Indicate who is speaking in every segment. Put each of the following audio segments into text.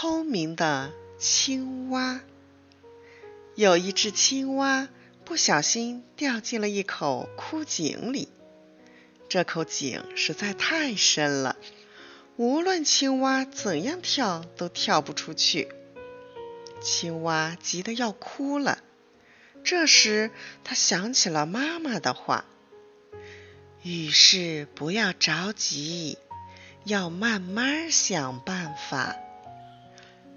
Speaker 1: 聪明的青蛙。有一只青蛙不小心掉进了一口枯井里，这口井实在太深了，无论青蛙怎样跳都跳不出去。青蛙急得要哭了。这时，他想起了妈妈的话：“遇事不要着急，要慢慢想办法。”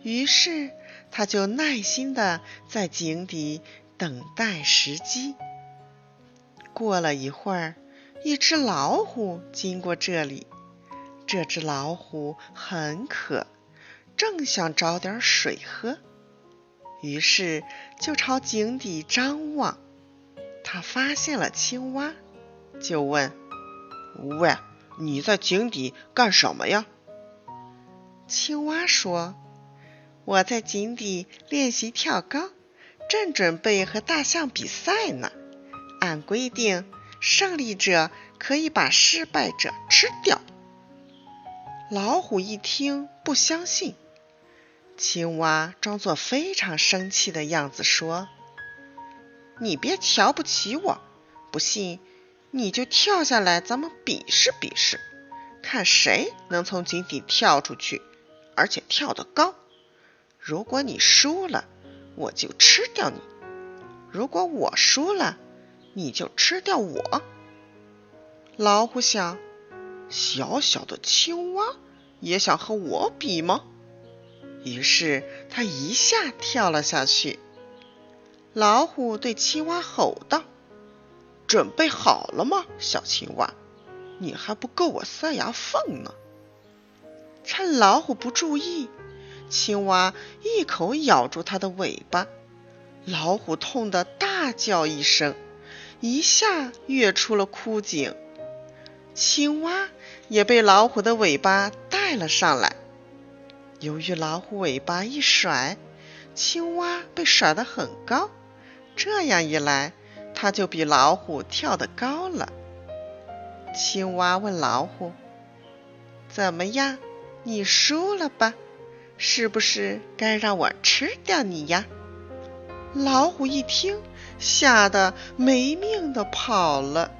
Speaker 1: 于是，他就耐心的在井底等待时机。过了一会儿，一只老虎经过这里，这只老虎很渴，正想找点水喝。于是就朝井底张望，他发现了青蛙，就问：“
Speaker 2: 喂，你在井底干什么呀？”
Speaker 1: 青蛙说：“我在井底练习跳高，正准备和大象比赛呢。按规定，胜利者可以把失败者吃掉。”老虎一听，不相信。青蛙装作非常生气的样子说：“你别瞧不起我，不信你就跳下来，咱们比试比试，看谁能从井底跳出去，而且跳得高。如果你输了，我就吃掉你；如果我输了，你就吃掉我。”老虎想：小小的青蛙也想和我比吗？于是它一下跳了下去。老虎对青蛙吼道：“准备好了吗，小青蛙？你还不够我塞牙缝呢！”趁老虎不注意，青蛙一口咬住它的尾巴，老虎痛得大叫一声，一下跃出了枯井。青蛙也被老虎的尾巴带了上来。由于老虎尾巴一甩，青蛙被甩得很高。这样一来，它就比老虎跳得高了。青蛙问老虎：“怎么样？你输了吧？是不是该让我吃掉你呀？”老虎一听，吓得没命的跑了。